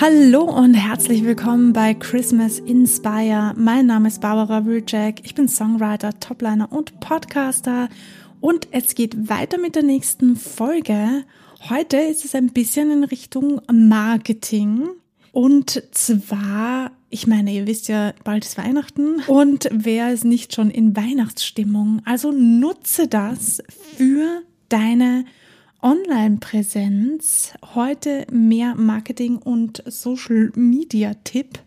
Hallo und herzlich willkommen bei Christmas Inspire. Mein Name ist Barbara Wilczek. Ich bin Songwriter, Topliner und Podcaster. Und es geht weiter mit der nächsten Folge. Heute ist es ein bisschen in Richtung Marketing. Und zwar, ich meine, ihr wisst ja, bald ist Weihnachten. Und wer ist nicht schon in Weihnachtsstimmung? Also nutze das für deine Online-Präsenz. Heute mehr Marketing und Social Media Tipp.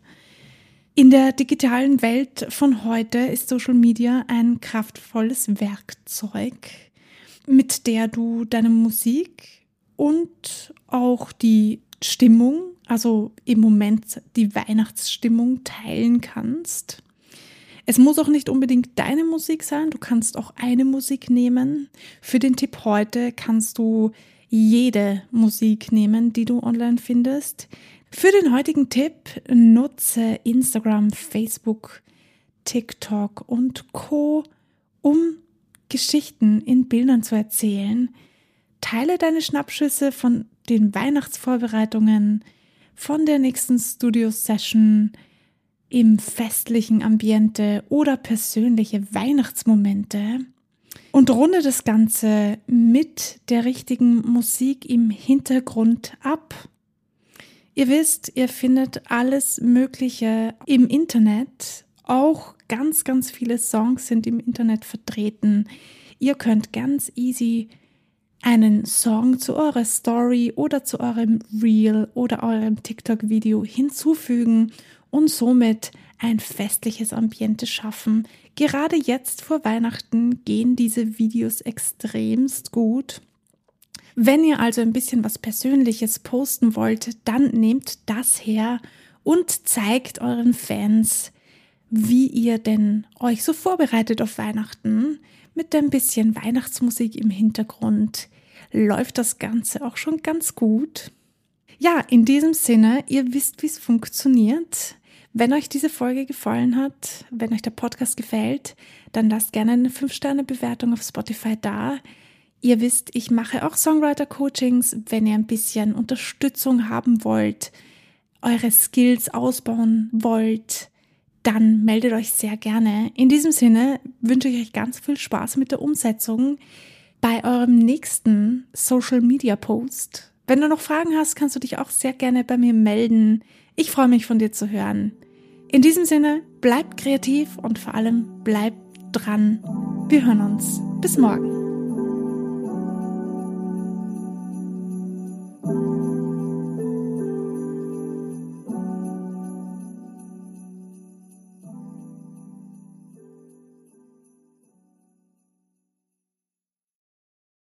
In der digitalen Welt von heute ist Social Media ein kraftvolles Werkzeug, mit der du deine Musik und auch die Stimmung, also im Moment die Weihnachtsstimmung teilen kannst. Es muss auch nicht unbedingt deine Musik sein, du kannst auch eine Musik nehmen. Für den Tipp heute kannst du jede Musik nehmen, die du online findest. Für den heutigen Tipp nutze Instagram, Facebook, TikTok und Co, um Geschichten in Bildern zu erzählen. Teile deine Schnappschüsse von den Weihnachtsvorbereitungen, von der nächsten Studio-Session, im festlichen Ambiente oder persönliche Weihnachtsmomente und runde das Ganze mit der richtigen Musik im Hintergrund ab. Ihr wisst, ihr findet alles Mögliche im Internet. Auch ganz, ganz viele Songs sind im Internet vertreten. Ihr könnt ganz easy einen Song zu eurer Story oder zu eurem Reel oder eurem TikTok-Video hinzufügen und somit ein festliches Ambiente schaffen. Gerade jetzt vor Weihnachten gehen diese Videos extremst gut. Wenn ihr also ein bisschen was Persönliches posten wollt, dann nehmt das her und zeigt euren Fans, wie ihr denn euch so vorbereitet auf Weihnachten. Mit ein bisschen Weihnachtsmusik im Hintergrund läuft das Ganze auch schon ganz gut. Ja, in diesem Sinne, ihr wisst, wie es funktioniert. Wenn euch diese Folge gefallen hat, wenn euch der Podcast gefällt, dann lasst gerne eine 5-Sterne-Bewertung auf Spotify da. Ihr wisst, ich mache auch Songwriter-Coachings. Wenn ihr ein bisschen Unterstützung haben wollt, eure Skills ausbauen wollt, dann meldet euch sehr gerne. In diesem Sinne wünsche ich euch ganz viel Spaß mit der Umsetzung bei eurem nächsten Social Media Post. Wenn du noch Fragen hast, kannst du dich auch sehr gerne bei mir melden. Ich freue mich von dir zu hören. In diesem Sinne, bleib kreativ und vor allem bleib dran. Wir hören uns. Bis morgen.